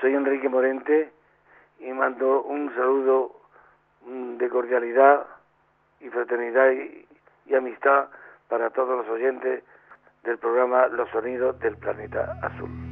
soy Enrique Morente y mando un saludo mm, de cordialidad y fraternidad y, y amistad para todos los oyentes del programa Los Sonidos del Planeta Azul.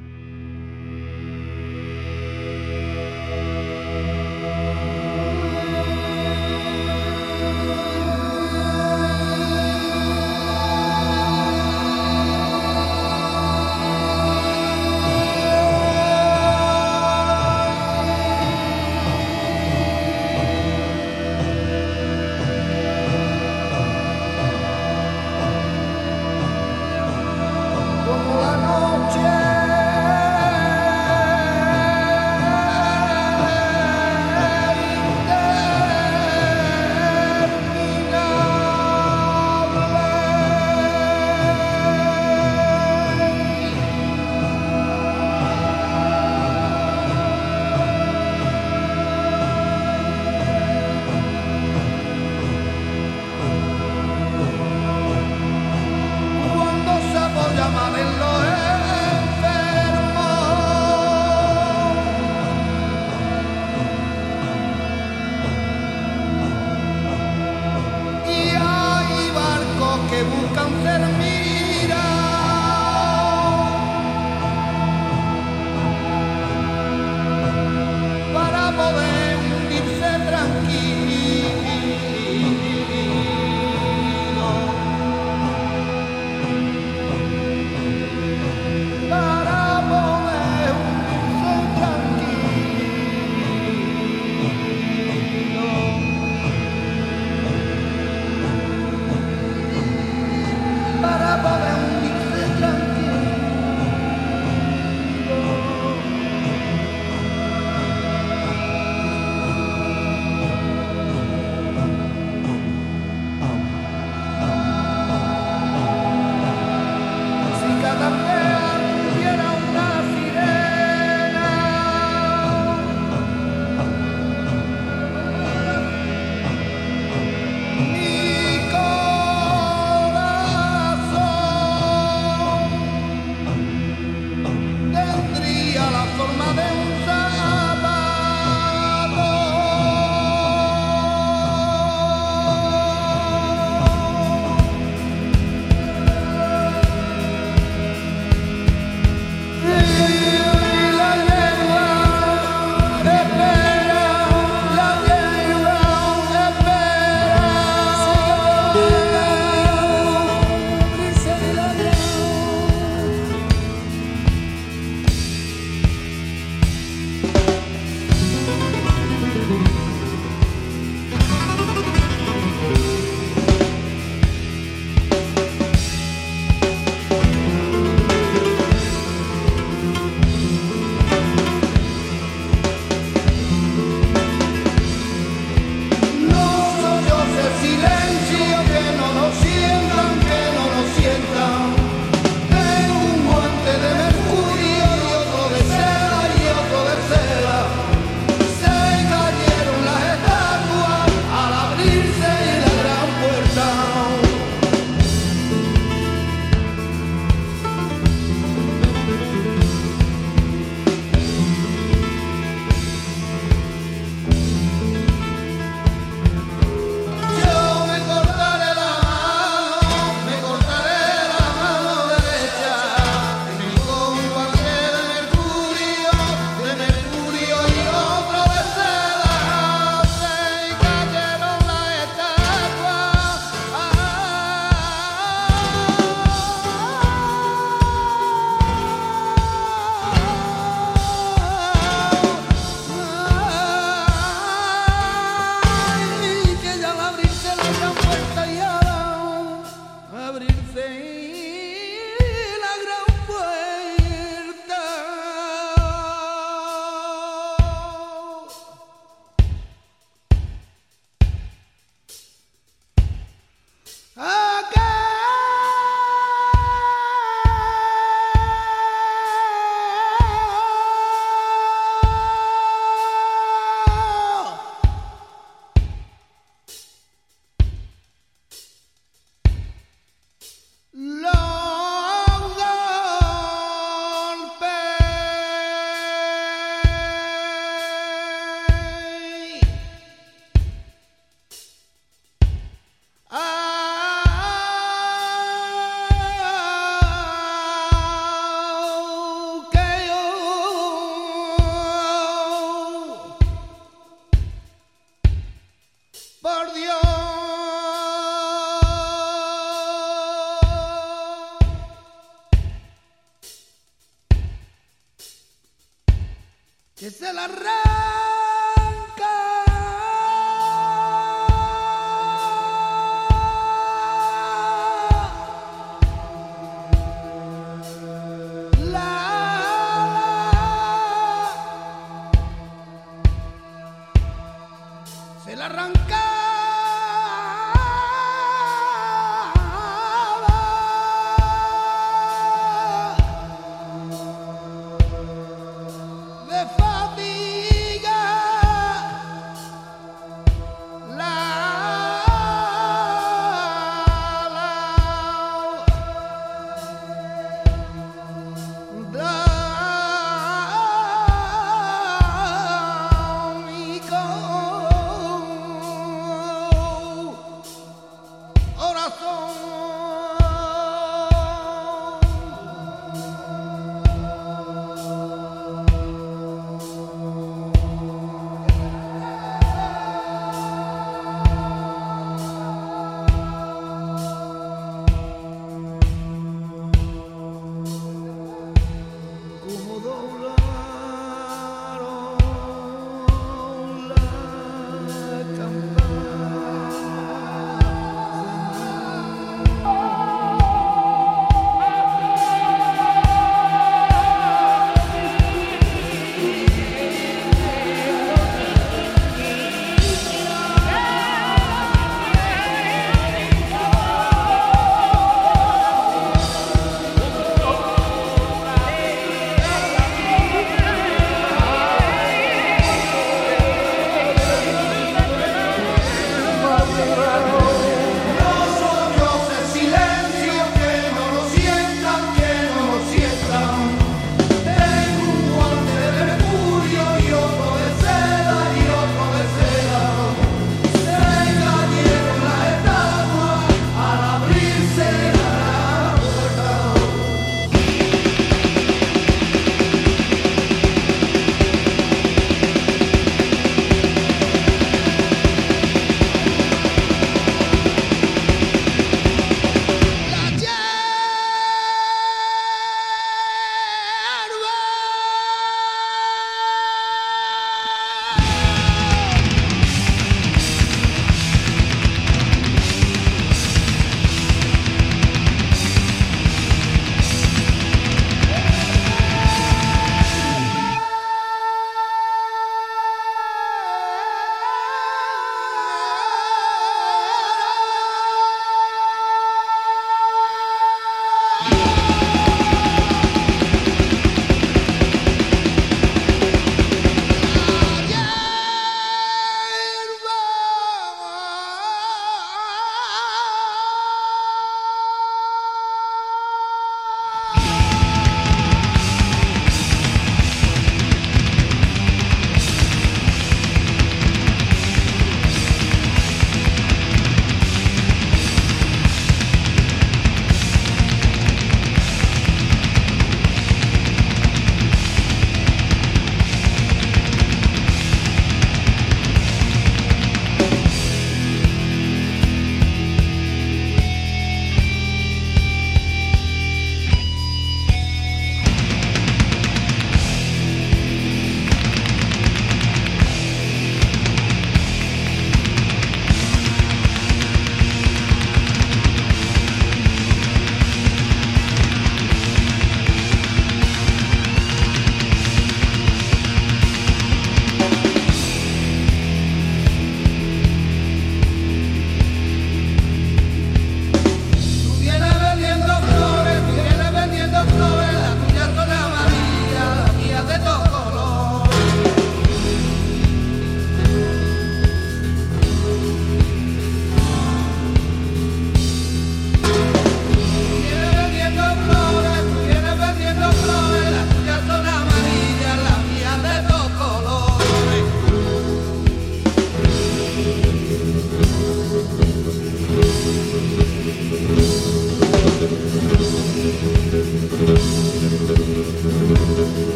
Por Dios. Que se la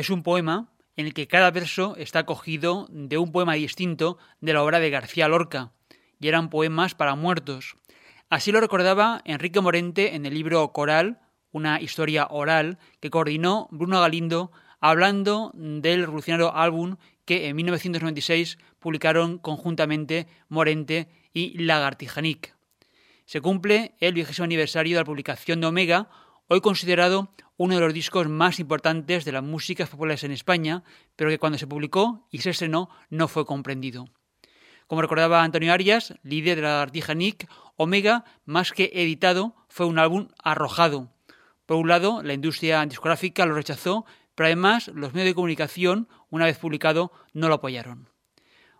es un poema en el que cada verso está cogido de un poema distinto de la obra de García Lorca, y eran poemas para muertos. Así lo recordaba Enrique Morente en el libro Coral, una historia oral que coordinó Bruno Galindo hablando del revolucionario álbum que en 1996 publicaron conjuntamente Morente y Lagartijanic. Se cumple el vigésimo aniversario de la publicación de Omega, hoy considerado uno de los discos más importantes de las músicas populares en España, pero que cuando se publicó y se estrenó no fue comprendido. Como recordaba Antonio Arias, líder de la Artija Nick, Omega, más que editado, fue un álbum arrojado. Por un lado, la industria discográfica lo rechazó, pero además los medios de comunicación, una vez publicado, no lo apoyaron.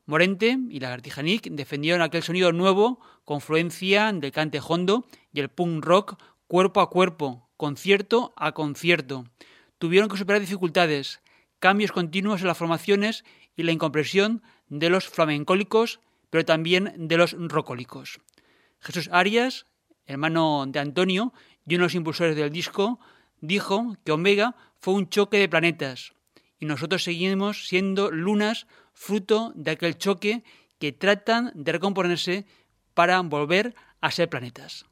Morente y la Nick defendieron aquel sonido nuevo, confluencia del cante hondo y el punk rock cuerpo a cuerpo, concierto a concierto. Tuvieron que superar dificultades, cambios continuos en las formaciones y la incompresión de los flamencólicos, pero también de los rocólicos. Jesús Arias, hermano de Antonio y uno de los impulsores del disco, dijo que Omega fue un choque de planetas y nosotros seguimos siendo lunas fruto de aquel choque que tratan de recomponerse para volver a ser planetas.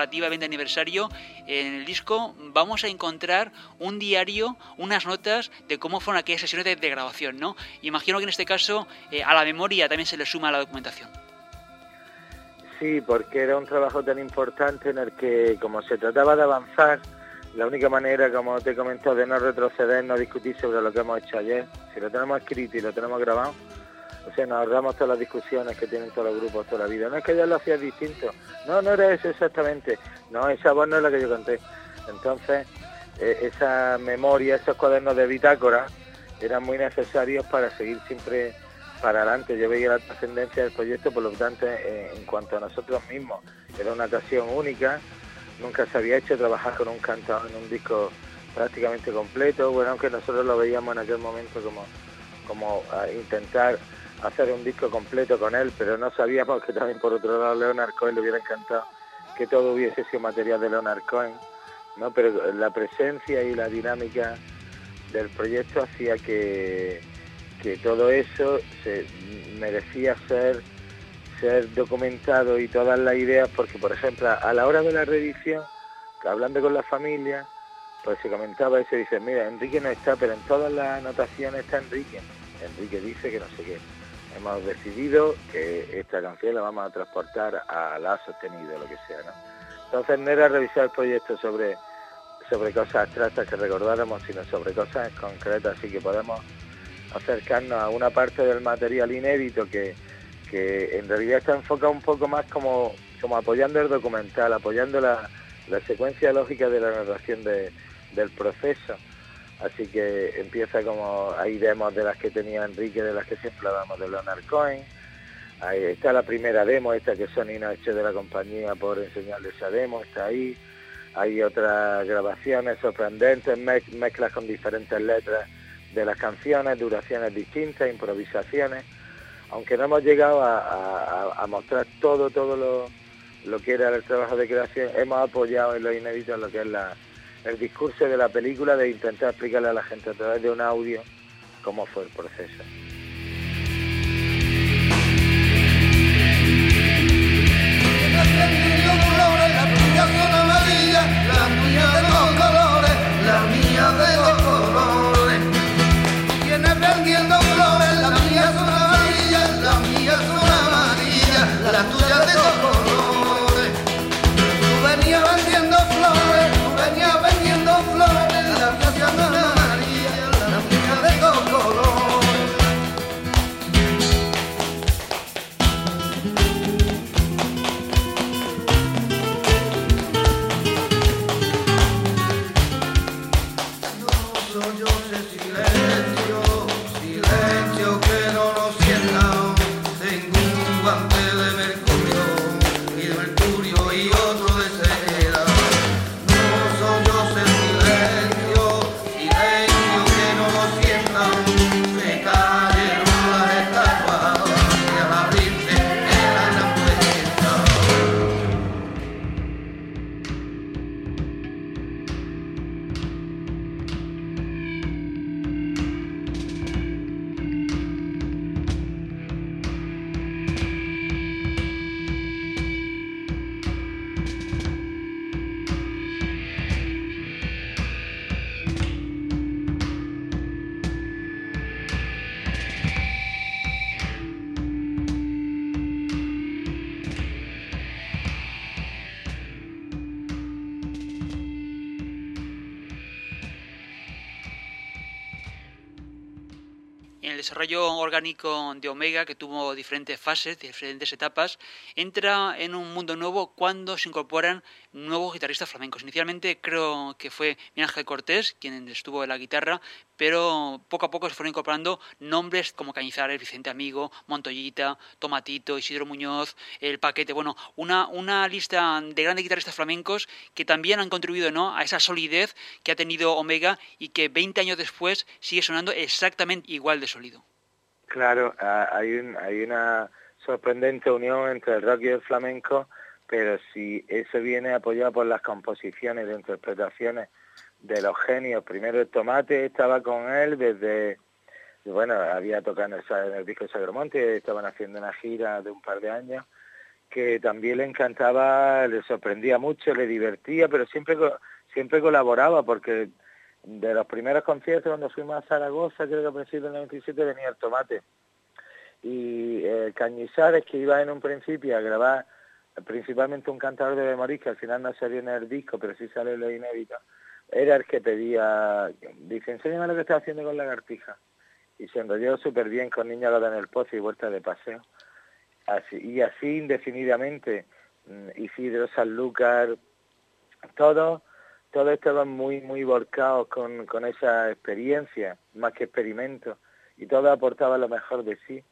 Conmemorativa 20 aniversario, en el disco vamos a encontrar un diario, unas notas de cómo fueron aquellas sesiones de, grabación, ¿no? Imagino que en este caso eh, a la memoria también se le suma la documentación. Sí, porque era un trabajo tan importante en el que, como se trataba de avanzar, la única manera, como te he comentado, de no retroceder, no discutir sobre lo que hemos hecho ayer, si lo tenemos escrito y lo tenemos grabado, o sea, nos ahorramos todas las discusiones que tienen todos los grupos toda la vida. No es que ya lo hacía distinto. No, no era eso exactamente. No, esa voz no es la que yo canté. Entonces, eh, esa memoria, esos cuadernos de bitácora, eran muy necesarios para seguir siempre para adelante. Yo veía la trascendencia del proyecto, por lo tanto, eh, en cuanto a nosotros mismos, era una ocasión única. Nunca se había hecho trabajar con un cantador en un disco prácticamente completo. Bueno, aunque nosotros lo veíamos en aquel momento como, como intentar hacer un disco completo con él, pero no sabíamos que también por otro lado Leonard Cohen le hubiera encantado que todo hubiese sido material de Leonard Cohen, ¿no? Pero la presencia y la dinámica del proyecto hacía que, que todo eso se merecía ser ser documentado y todas las ideas, porque por ejemplo a la hora de la reedición, hablando con la familia, pues se comentaba eso y dice, mira, Enrique no está, pero en todas las anotaciones está Enrique. Enrique dice que no sé qué hemos decidido que esta canción la vamos a transportar a la sostenido, lo que sea, ¿no? Entonces no era revisar el proyecto sobre, sobre cosas abstractas que recordáramos, sino sobre cosas concretas, así que podemos acercarnos a una parte del material inédito que, que en realidad está enfocado un poco más como, como apoyando el documental, apoyando la, la secuencia lógica de la narración de, del proceso. Así que empieza como, hay demos de las que tenía Enrique, de las que siempre hablamos de Leonard Cohen. Ahí está la primera demo, esta que Sony nos hecho de la compañía por enseñarle esa demo, está ahí. Hay otras grabaciones sorprendentes, mezclas con diferentes letras de las canciones, duraciones distintas, improvisaciones. Aunque no hemos llegado a, mostrar todo, todo lo, lo que era el trabajo de creación, hemos apoyado en lo inédito lo que es la, el discurso de la película, de intentar explicarle a la gente a través de un audio cómo fue el proceso. Desarrollo orgánico de Omega, que tuvo diferentes fases, diferentes etapas, entra en un mundo nuevo cuando se incorporan nuevos guitarristas flamencos. Inicialmente creo que fue Miguel Ángel Cortés quien estuvo en la guitarra, pero poco a poco se fueron incorporando nombres como Cañizares, Vicente Amigo, Montoyita, Tomatito, Isidro Muñoz, El Paquete, bueno, una, una lista de grandes guitarristas flamencos que también han contribuido ¿no? a esa solidez que ha tenido Omega y que 20 años después sigue sonando exactamente igual de sólido. Claro, hay, un, hay una sorprendente unión entre el rock y el flamenco, pero si eso viene apoyado por las composiciones de interpretaciones de los genios, primero el Tomate estaba con él desde, bueno, había tocado en el, disco de Sagramonte, estaban haciendo una gira de un par de años, que también le encantaba, le sorprendía mucho, le divertía, pero siempre siempre colaboraba porque de los primeros conciertos cuando fuimos a Zaragoza, creo que a principios del 97 venía el Tomate. Y eh, Cañizares, que iba en un principio a grabar principalmente un cantador de memoria, que al final no salió en el disco, pero sí sale lo inédito, era el que pedía, dice, enséñame lo que estás haciendo con lagartija. Y se enrolló súper bien con Niña en el Pozo y Vuelta de Paseo. Así, y así indefinidamente, mm, Isidro, Sanlúcar, todos, todos estaban muy, muy volcados con, esa experiencia, más que experimento, y todos aportaban lo mejor de sí.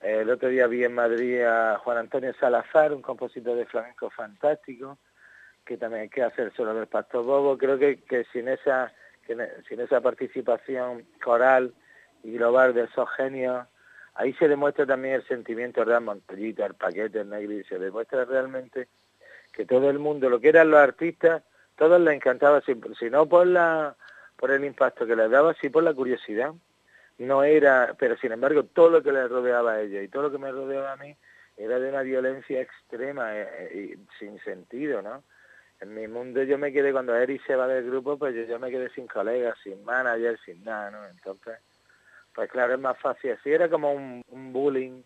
El otro día vi en Madrid a Juan Antonio Salazar, un compositor de flamenco fantástico, que también hay que hacer solo del Pastor Bobo. Creo que, que sin esa que sin esa participación coral y global de esos genios, ahí se demuestra también el sentimiento real Montoyito, el paquete, el negro, y se demuestra realmente que todo el mundo, lo que eran los artistas, todos les encantaba, si, si no por la por el impacto que les daba, sí por la curiosidad. No era, pero sin embargo, todo lo que les rodeaba a ellos y todo lo que me rodeaba a mí era de una violencia extrema eh, eh, sin sentido, ¿no? En mi mundo yo me quedé, cuando Eric se va del grupo, pues yo, yo me quedé sin colegas, sin manager, sin nada, ¿no? Entonces, pues claro, es más fácil así. Era como un, un bullying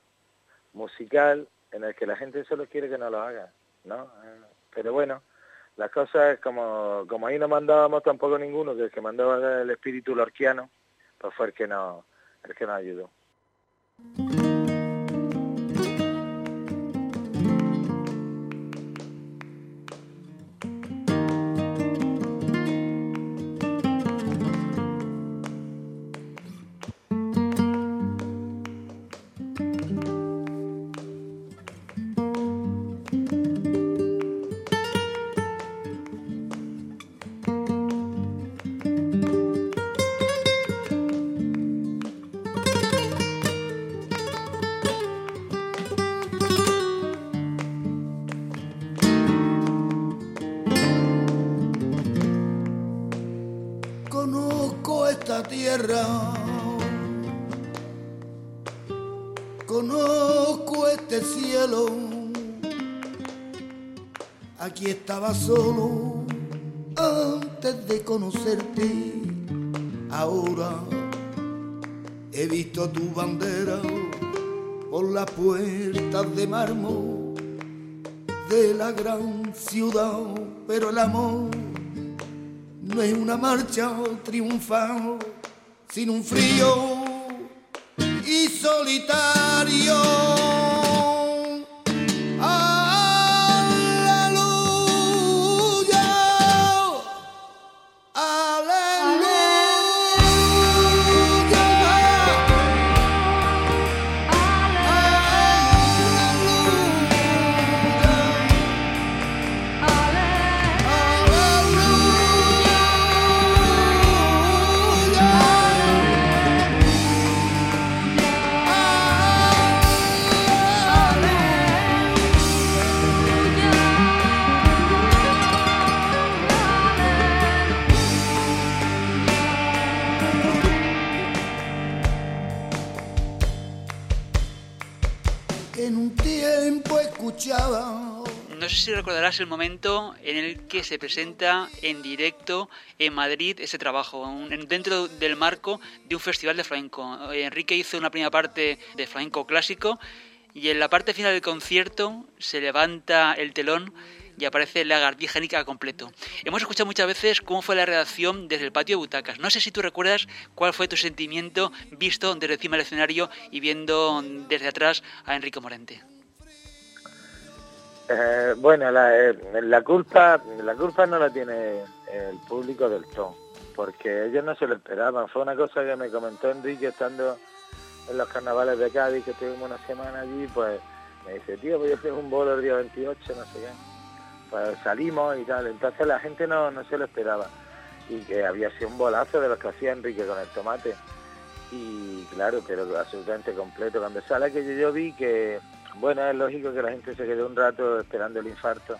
musical en el que la gente solo quiere que no lo haga, ¿no? Eh, pero bueno, las cosas como, como ahí no mandábamos tampoco ninguno, que el que mandaba el espíritu lorquiano, pues fue el que nos, el que nos ayudó. Aquí estaba solo antes de conocerte. Ahora he visto tu bandera por las puertas de mármol de la gran ciudad, pero el amor no es una marcha triunfal, sino un frío y solitario. Recordarás el momento en el que se presenta en directo en Madrid ese trabajo, dentro del marco de un festival de flamenco. Enrique hizo una primera parte de flamenco clásico y en la parte final del concierto se levanta el telón y aparece la gardígenica completo. Hemos escuchado muchas veces cómo fue la redacción desde el patio de butacas. No sé si tú recuerdas cuál fue tu sentimiento visto desde encima del escenario y viendo desde atrás a Enrique Morente. Eh, bueno, la, eh, la culpa la culpa no la tiene el público del todo, porque ellos no se lo esperaban. Fue una cosa que me comentó Enrique estando en los carnavales de Cádiz, que estuvimos una semana allí, pues me dice, tío, voy a hacer un bolo el día 28, no sé qué. Pues salimos y tal, entonces la gente no, no se lo esperaba. Y que había sido un bolazo de los que hacía Enrique con el tomate. Y claro, pero absolutamente completo. Cuando sale aquello yo vi que, bueno, es lógico que la gente se quedó un rato esperando el infarto,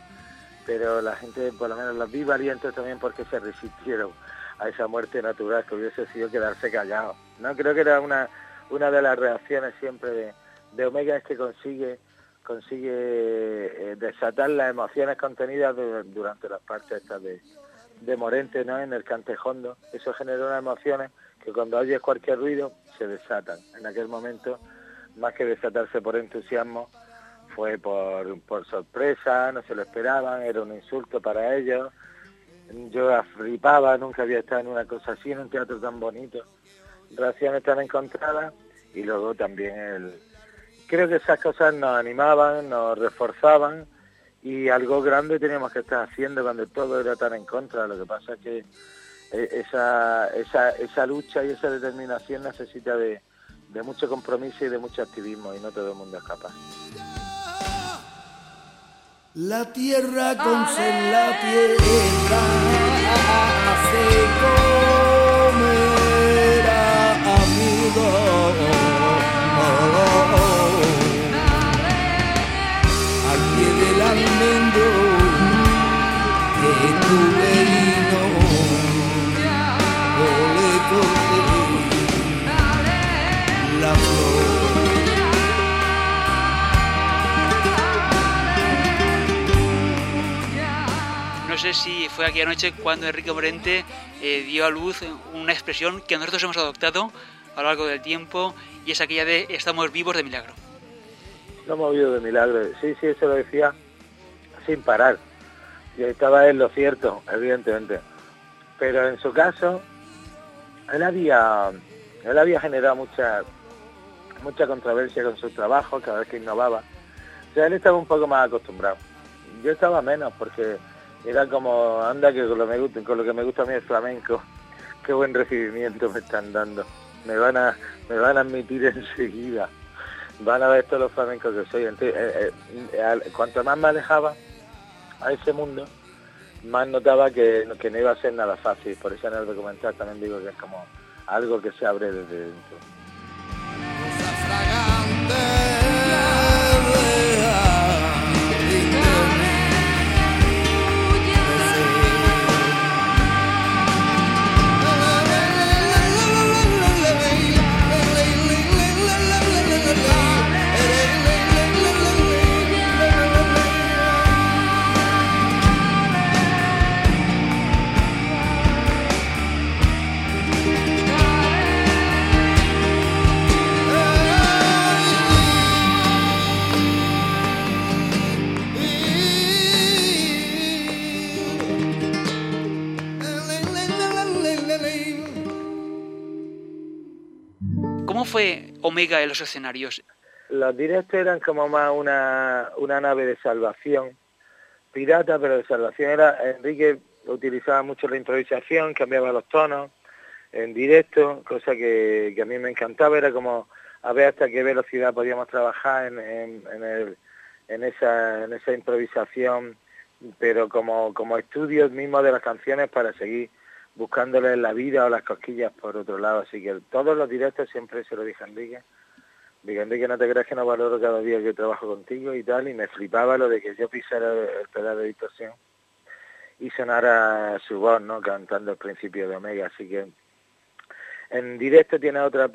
pero la gente, por lo menos los vi valientes también porque se resistieron a esa muerte natural que hubiese sido quedarse callados. No creo que era una, una de las reacciones siempre de, de Omega es que consigue consigue eh, desatar las emociones contenidas du- durante las partes estas de, de Morente, ¿no? En el cantejondo. Eso genera unas emociones que cuando oyes cualquier ruido se desatan. En aquel momento, más que desatarse por entusiasmo, fue por, por sorpresa, no se lo esperaban, era un insulto para ellos. Yo flipaba, nunca había estado en una cosa así, en un teatro tan bonito. Reacciones tan encontradas y luego también el... Creo que esas cosas nos animaban, nos reforzaban y algo grande teníamos que estar haciendo cuando todo era tan en contra. Lo que pasa es que eh, esa, esa, esa lucha y esa determinación necesita de, de mucho compromiso y de mucho activismo y no todo el mundo es capaz. La tierra con la tierra se No sé si fue aquella noche cuando Enrique Morente eh, dio a luz una expresión que nosotros hemos adoptado a lo largo del tiempo y es aquella de estamos vivos de milagro. Estamos vivos de milagro, sí, sí, eso lo decía sin parar. Y estaba en lo cierto, evidentemente. Pero en su caso, él había, él había generado mucha, mucha controversia con su trabajo cada vez que innovaba. O sea, él estaba un poco más acostumbrado. Yo estaba menos porque era como, anda que con lo, me gusta, con lo que me gusta a mí el flamenco, qué buen recibimiento me están dando. Me van a, me van a admitir enseguida. Van a ver todos los flamencos que soy. Eh, eh, cuanto más me alejaba a ese mundo, más notaba que, que no iba a ser nada fácil. Por eso en el documental también digo que es como algo que se abre desde dentro. Fue Omega en los escenarios? Los directos eran como más una, una nave de salvación, pirata, pero de salvación. Era Enrique utilizaba mucho la improvisación, cambiaba los tonos en directo, cosa que, a mí me encantaba, era como a ver hasta qué velocidad podíamos trabajar en, en, en, el, en, esa, en esa improvisación, pero como, como estudios mismos de las canciones para seguir buscándole la vida o las cosquillas por otro lado. Así que todos los directos siempre se lo dije a Enrique. Dije, Enrique, no te creas que no valoro cada día que trabajo contigo y tal, y me flipaba lo de que yo pisara el pedal de distorsión y sonara su voz, ¿no? Cantando el principio de Omega, así que en directo tiene otra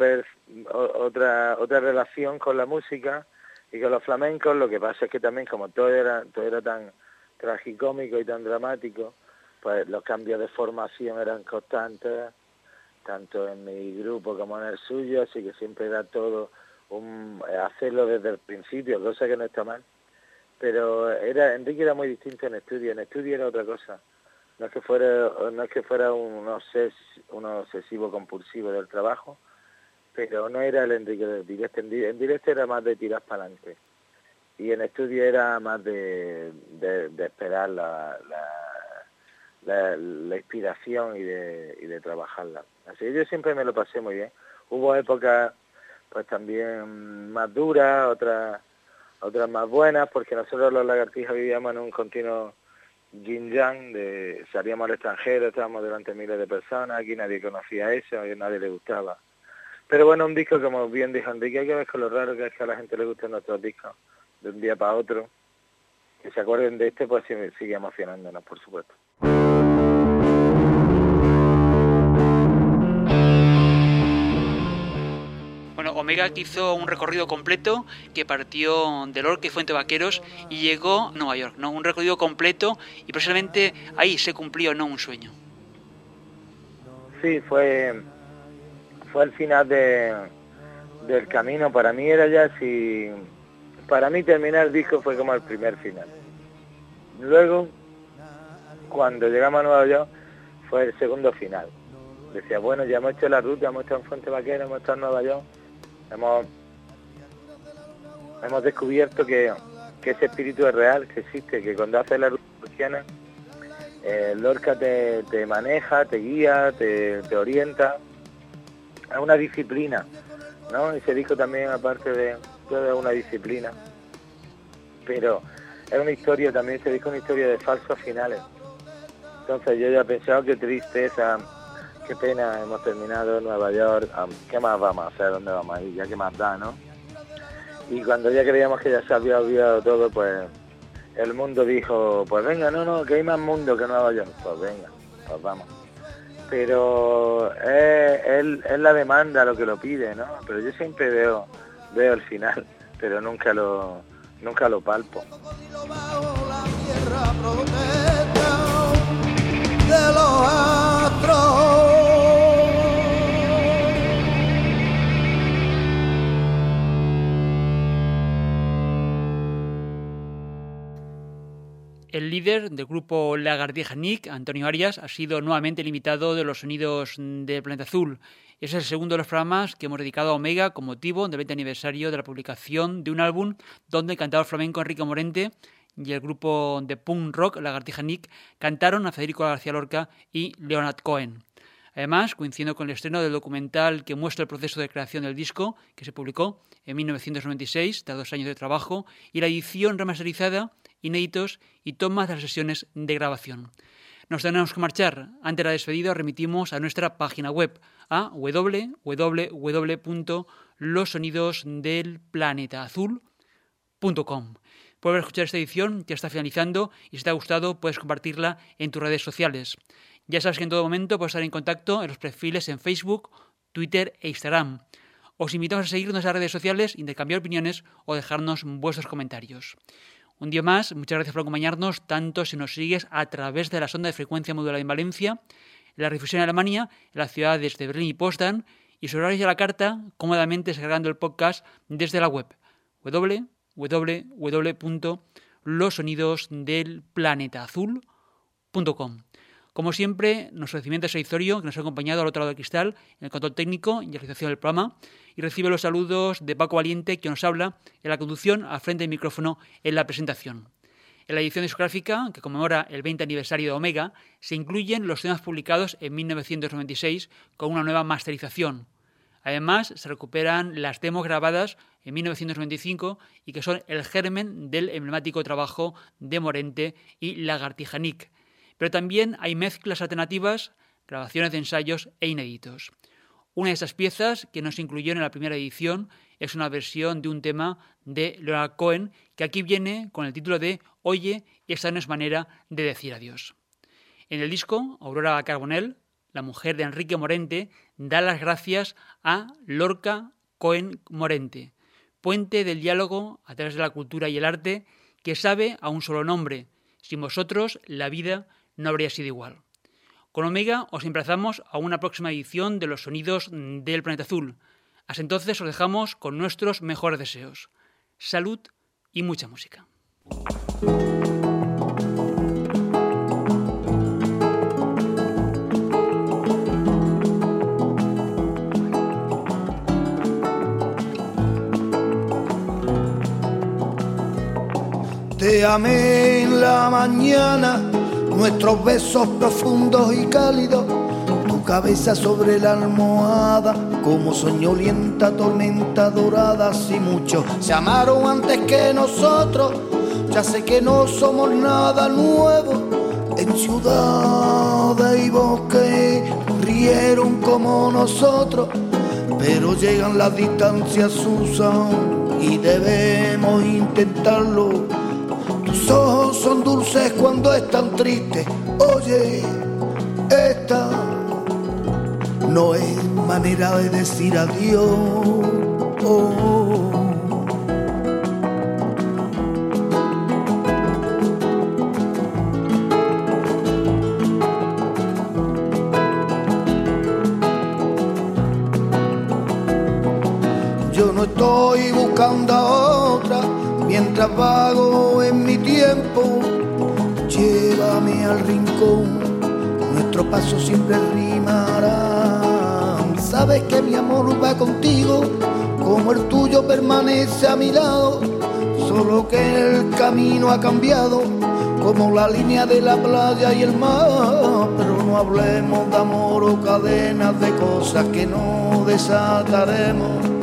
otra otra relación con la música y con los flamencos, lo que pasa es que también como todo era todo era tan tragicómico y tan dramático, pues los cambios de formación eran constantes, tanto en mi grupo como en el suyo, así que siempre era todo un, hacerlo desde el principio, cosa que no está mal. Pero era Enrique era muy distinto en estudio, en estudio era otra cosa. No es que fuera, no es que fuera un, obses, un obsesivo compulsivo del trabajo, pero no era el Enrique del directo. En directo era más de tirar para adelante. Y en estudio era más de, esperar la la, inspiración y de, trabajarla. Así yo siempre me lo pasé muy bien. Hubo épocas pues también más duras, otras otras más buenas, porque nosotros los lagartijas vivíamos en un continuo yin yang, de salíamos al extranjero, estábamos delante de miles de personas, aquí nadie conocía eso, a nadie le gustaba. Pero bueno, un disco, como bien dijo Enrique, hay que ver con lo raro que es que a la gente le gustan nuestros discos de un día para otro. Que se acuerden de este, pues sigue emocionándonos, por supuesto. Omega que hizo un recorrido completo que partió de Lorca y Fuente Vaqueros y llegó a Nueva York, ¿no? Un recorrido completo y precisamente ahí se cumplió, ¿no? Un sueño. Sí, fue, fue el final de, del camino. Para mí era ya si... Para mí terminar el disco fue como el primer final. Luego, cuando llegamos a Nueva York, fue el segundo final. Decía, bueno, ya hemos hecho la ruta, hemos estado en Fuente Vaquero, hemos estado en Nueva York, hemos, hemos descubierto que, que, ese espíritu es real, que existe, que cuando haces la cristiana, eh, Lorca te, te, maneja, te guía, te, te, orienta. Es una disciplina, ¿no? Ese disco también, aparte de es una disciplina. Pero es una historia también, ese disco es una historia de falsos finales. Entonces yo ya he pensado que tristeza, qué pena, hemos terminado Nueva York, ¿qué más vamos a hacer? ¿Dónde vamos a ir? Ya que más da, ¿no? Y cuando ya creíamos que ya se había olvidado todo, pues el mundo dijo, pues venga, no, no, que hay más mundo que Nueva York. Pues venga, pues vamos. Pero es, es, la demanda lo que lo pide, ¿no? Pero yo siempre veo, veo el final, pero nunca lo, nunca lo palpo. El líder del grupo Lagartija Nick, Antonio Arias, ha sido nuevamente el invitado de los sonidos del planeta azul. Es el segundo de los programas que hemos dedicado a Omega con motivo del 20 aniversario de la publicación de un álbum donde el cantador flamenco Enrique Morente y el grupo de punk rock Lagartija Nick cantaron a Federico García Lorca y Leonard Cohen. Además, coincidiendo con el estreno del documental que muestra el proceso de creación del disco, que se publicó en 1996, tras dos años de trabajo, y la edición remasterizada, inéditos y tomas de las sesiones de grabación. Nos tenemos que marchar. Antes de la despedida, remitimos a nuestra página web a www.losonidosdelplanetaazul.com. Puedes escuchar esta edición, ya está finalizando, y si te ha gustado, puedes compartirla en tus redes sociales. Ya sabes que en todo momento puedes estar en contacto en los perfiles en Facebook, Twitter e Instagram. Os invitamos a seguirnos en redes sociales, intercambiar opiniones o dejarnos vuestros comentarios. Un día más, muchas gracias por acompañarnos, tanto si nos sigues a través de la sonda de frecuencia modulada en Valencia, en la difusión en Alemania, en las ciudades de Berlín y Potsdam, y sobre horas a la carta, cómodamente descargando el podcast desde la web www.losonidosdelplanetaazul.com. Como siempre, nuestro recibimiento es Eizorio, que nos ha acompañado al otro lado del cristal en el control técnico y realización del programa, y recibe los saludos de Paco Valiente, que nos habla en la conducción al frente del micrófono en la presentación. En la edición discográfica, que conmemora el 20 aniversario de Omega, se incluyen los temas publicados en 1996 con una nueva masterización. Además, se recuperan las demos grabadas en 1995 y que son el germen del emblemático trabajo de Morente y Lagartija Nick, pero también hay mezclas alternativas, grabaciones de ensayos e inéditos. Una de esas piezas que no se incluyó en la primera edición es una versión de un tema de Leonard Cohen que aquí viene con el título de Oye, esta no es manera de decir adiós. En el disco, Aurora Carbonell, la mujer de Enrique Morente, da las gracias a Lorca Cohen Morente, puente del diálogo a través de la cultura y el arte que sabe a un solo nombre. Sin vosotros, la vida no habría sido igual. Con Omega os emplazamos a una próxima edición de los sonidos del planeta azul. Hasta entonces os dejamos con nuestros mejores deseos. Salud y mucha música. Te amé en la mañana nuestros besos profundos y cálidos, tu cabeza sobre la almohada, como soñolienta tormenta dorada, si muchos se amaron antes que nosotros, ya sé que no somos nada nuevo, en ciudades y bosques rieron como nosotros, pero llegan las distancias, Susan, y debemos intentarlo tus ojos son dulces cuando están tristes. Oye, esta no es manera de decir adiós. Paso siempre rimará. Sabes que mi amor va contigo, como el tuyo permanece a mi lado. Solo que el camino ha cambiado, como la línea de la playa y el mar. Pero no hablemos de amor o cadenas de cosas que no desataremos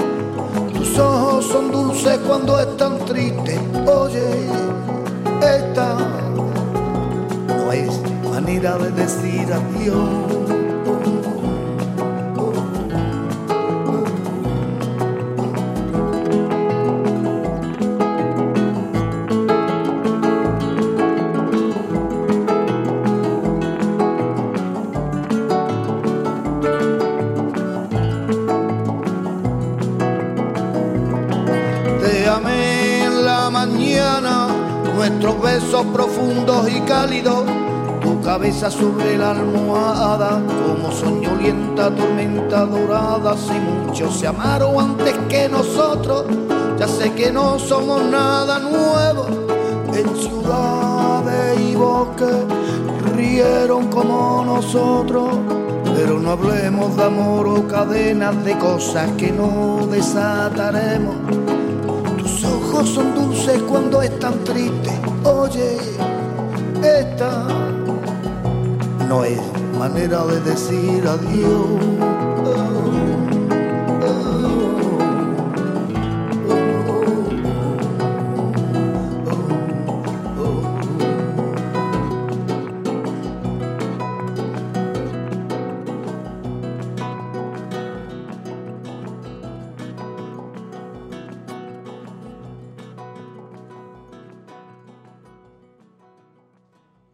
tus ojos son dulces cuando están tristes. Oye, esta no es manera de decir adiós. Nuestros besos profundos y cálidos, cabeza sobre la almohada, como soñolienta tormenta dorada, si muchos se amaron antes que nosotros, ya sé que no somos nada nuevo, en ciudades y bosques rieron como nosotros, pero no hablemos de amor o cadenas de cosas que no desataremos. Tus ojos son dulces cuando están tristes, oye, esta no es manera de decir adiós.